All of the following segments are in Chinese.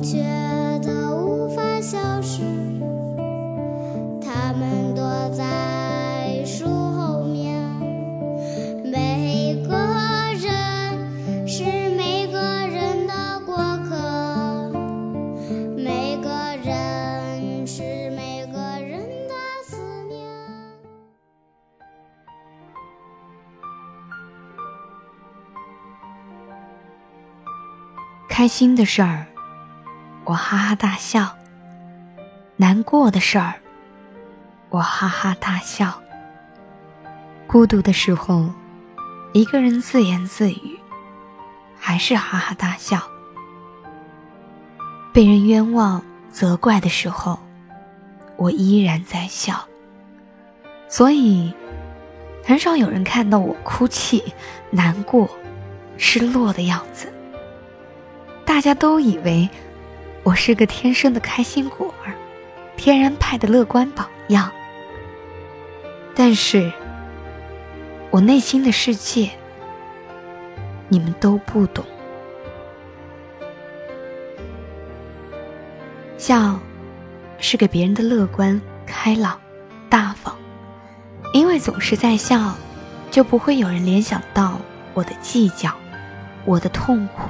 忘却的无法消失，它们躲在树后面。每个人是每个人的过客，每个人是每个人的思念。开心的事儿，我哈哈大笑；难过的事儿，我哈哈大笑。孤独的时候，一个人自言自语，还是哈哈大笑。被人冤枉、责怪的时候，我依然在笑。所以，很少有人看到我哭泣、难过、失落的样子。大家都以为我是个天生的开心果儿，天然派的乐观榜样。但是，我内心的世界，你们都不懂。笑，是给别人的乐观、开朗、大方，因为总是在笑，就不会有人联想到我的计较，我的痛苦。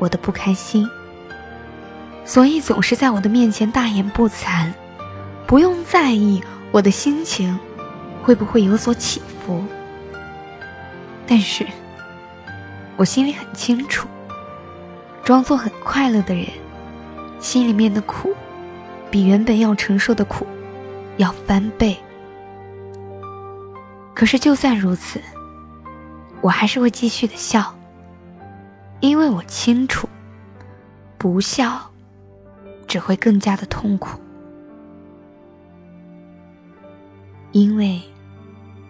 我的不开心，所以总是在我的面前大言不惭，不用在意我的心情会不会有所起伏。但是，我心里很清楚，装作很快乐的人，心里面的苦，比原本要承受的苦要翻倍。可是，就算如此，我还是会继续的笑。因为我清楚，不笑只会更加的痛苦。因为，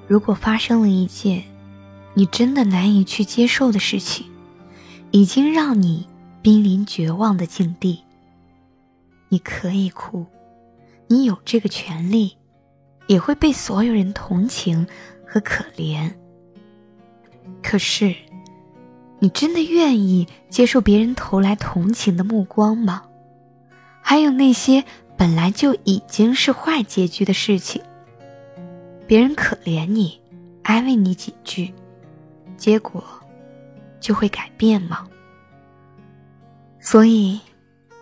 如果发生了一件你真的难以去接受的事情，已经让你濒临绝望的境地，你可以哭，你有这个权利，也会被所有人同情和可怜。可是。你真的愿意接受别人投来同情的目光吗？还有那些本来就已经是坏结局的事情，别人可怜你，安慰你几句，结果就会改变吗？所以，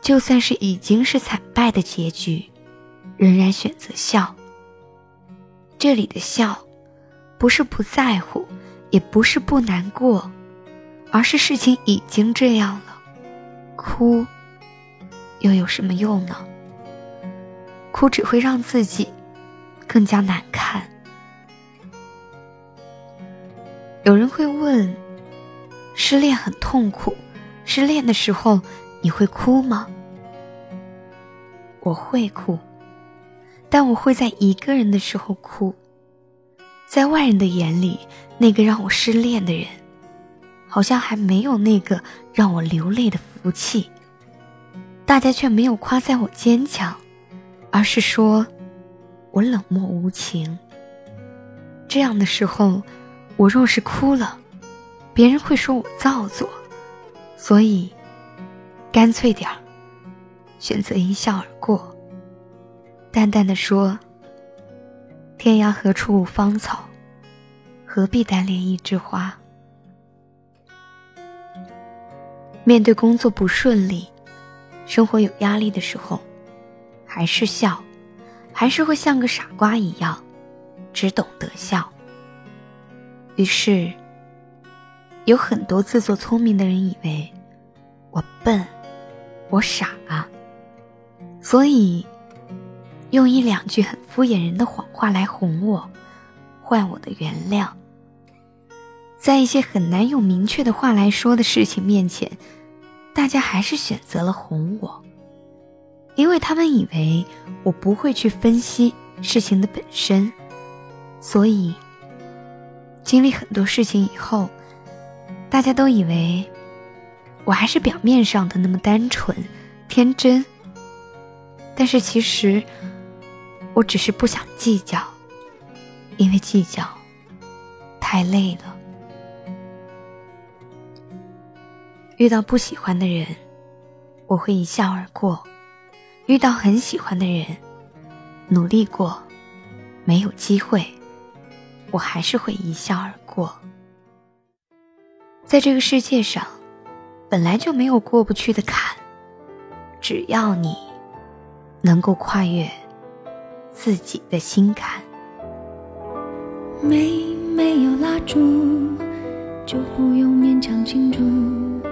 就算是已经是惨败的结局，仍然选择笑。这里的笑，不是不在乎，也不是不难过。而是事情已经这样了，哭又有什么用呢？哭只会让自己更加难看。有人会问：失恋很痛苦，失恋的时候你会哭吗？我会哭，但我会在一个人的时候哭。在外人的眼里，那个让我失恋的人。好像还没有那个让我流泪的福气，大家却没有夸赞我坚强，而是说我冷漠无情。这样的时候，我若是哭了，别人会说我造作，所以干脆点儿，选择一笑而过，淡淡的说：“天涯何处无芳草，何必单恋一枝花。”面对工作不顺利、生活有压力的时候，还是笑，还是会像个傻瓜一样，只懂得笑。于是，有很多自作聪明的人以为我笨，我傻啊，所以用一两句很敷衍人的谎话来哄我，换我的原谅。在一些很难用明确的话来说的事情面前，大家还是选择了哄我，因为他们以为我不会去分析事情的本身，所以经历很多事情以后，大家都以为我还是表面上的那么单纯、天真。但是其实，我只是不想计较，因为计较太累了。遇到不喜欢的人，我会一笑而过；遇到很喜欢的人，努力过，没有机会，我还是会一笑而过。在这个世界上，本来就没有过不去的坎，只要你能够跨越自己的心坎。没没有蜡烛，就不用勉强庆祝。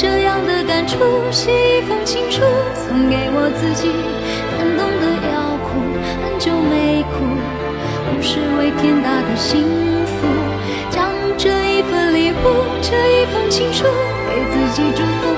这样的感触，写一封情书送给我自己。感动得要哭，很久没哭，不是为天大的幸福。将这一份礼物，这一封情书，给自己祝福。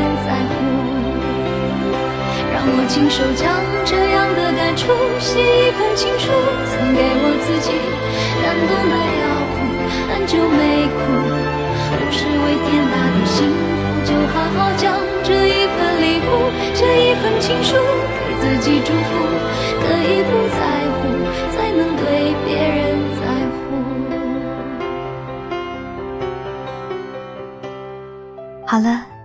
在乎。让我亲手将这样的感触写一封情书送给我自己，感动的要哭，很久没哭，不是为天大的幸福，就好好将这一份礼物，这一份情书给自己祝福，可以不在乎，才能对别人在乎。好了，